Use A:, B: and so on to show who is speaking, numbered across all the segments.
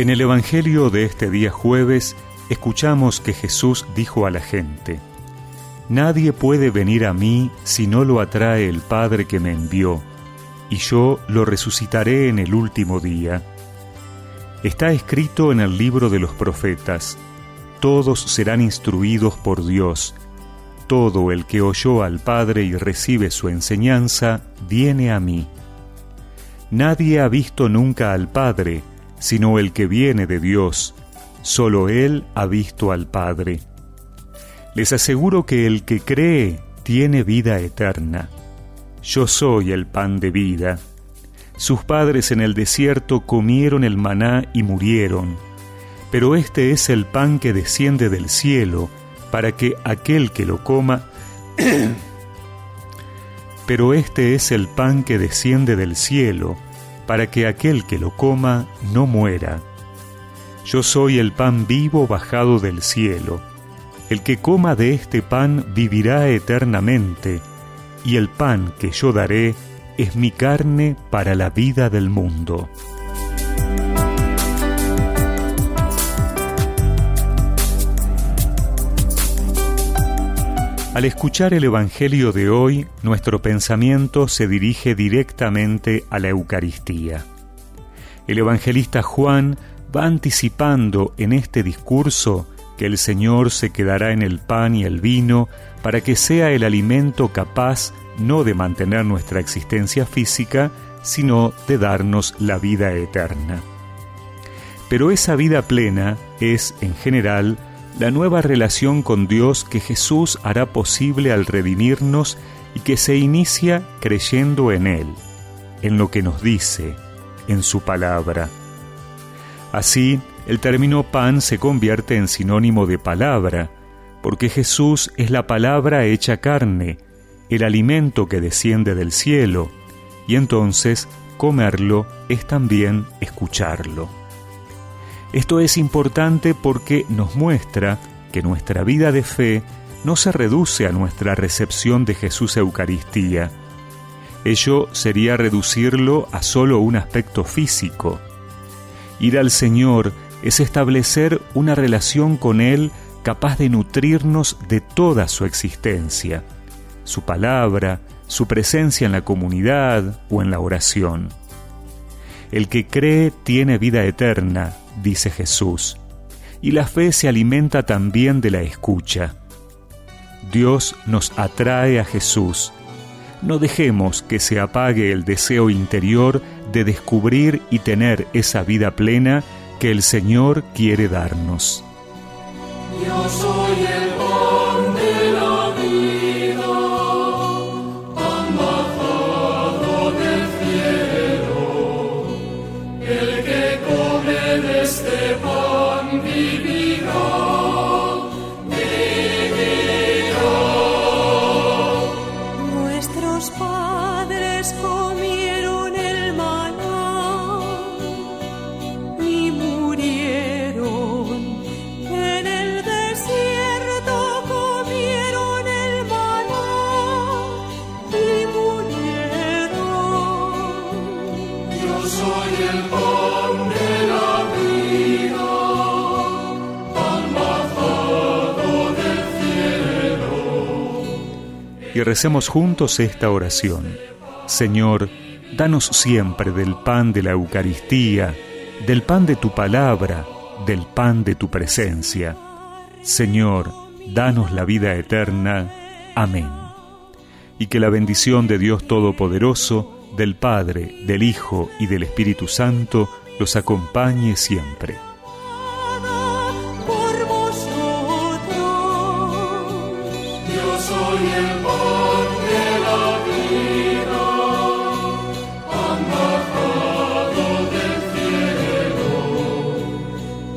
A: En el Evangelio de este día jueves escuchamos que Jesús dijo a la gente, Nadie puede venir a mí si no lo atrae el Padre que me envió, y yo lo resucitaré en el último día. Está escrito en el libro de los profetas, todos serán instruidos por Dios, todo el que oyó al Padre y recibe su enseñanza, viene a mí. Nadie ha visto nunca al Padre, sino el que viene de Dios. Solo Él ha visto al Padre. Les aseguro que el que cree tiene vida eterna. Yo soy el pan de vida. Sus padres en el desierto comieron el maná y murieron, pero este es el pan que desciende del cielo, para que aquel que lo coma... pero este es el pan que desciende del cielo, para que aquel que lo coma no muera. Yo soy el pan vivo bajado del cielo. El que coma de este pan vivirá eternamente, y el pan que yo daré es mi carne para la vida del mundo. Al escuchar el Evangelio de hoy, nuestro pensamiento se dirige directamente a la Eucaristía. El evangelista Juan va anticipando en este discurso que el Señor se quedará en el pan y el vino para que sea el alimento capaz no de mantener nuestra existencia física, sino de darnos la vida eterna. Pero esa vida plena es, en general, la nueva relación con Dios que Jesús hará posible al redimirnos y que se inicia creyendo en Él, en lo que nos dice, en su palabra. Así, el término pan se convierte en sinónimo de palabra, porque Jesús es la palabra hecha carne, el alimento que desciende del cielo, y entonces comerlo es también escucharlo. Esto es importante porque nos muestra que nuestra vida de fe no se reduce a nuestra recepción de Jesús Eucaristía. Ello sería reducirlo a solo un aspecto físico. Ir al Señor es establecer una relación con Él capaz de nutrirnos de toda su existencia, su palabra, su presencia en la comunidad o en la oración. El que cree tiene vida eterna, dice Jesús, y la fe se alimenta también de la escucha. Dios nos atrae a Jesús. No dejemos que se apague el deseo interior de descubrir y tener esa vida plena que el Señor quiere darnos.
B: Yo soy el vivi.
A: Y recemos juntos esta oración. Señor, danos siempre del pan de la Eucaristía, del pan de tu palabra, del pan de tu presencia. Señor, danos la vida eterna. Amén. Y que la bendición de Dios Todopoderoso, del Padre, del Hijo y del Espíritu Santo los acompañe siempre.
B: Soy el de la vida, amarrado del cielo,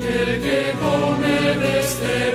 B: el que no me desterró.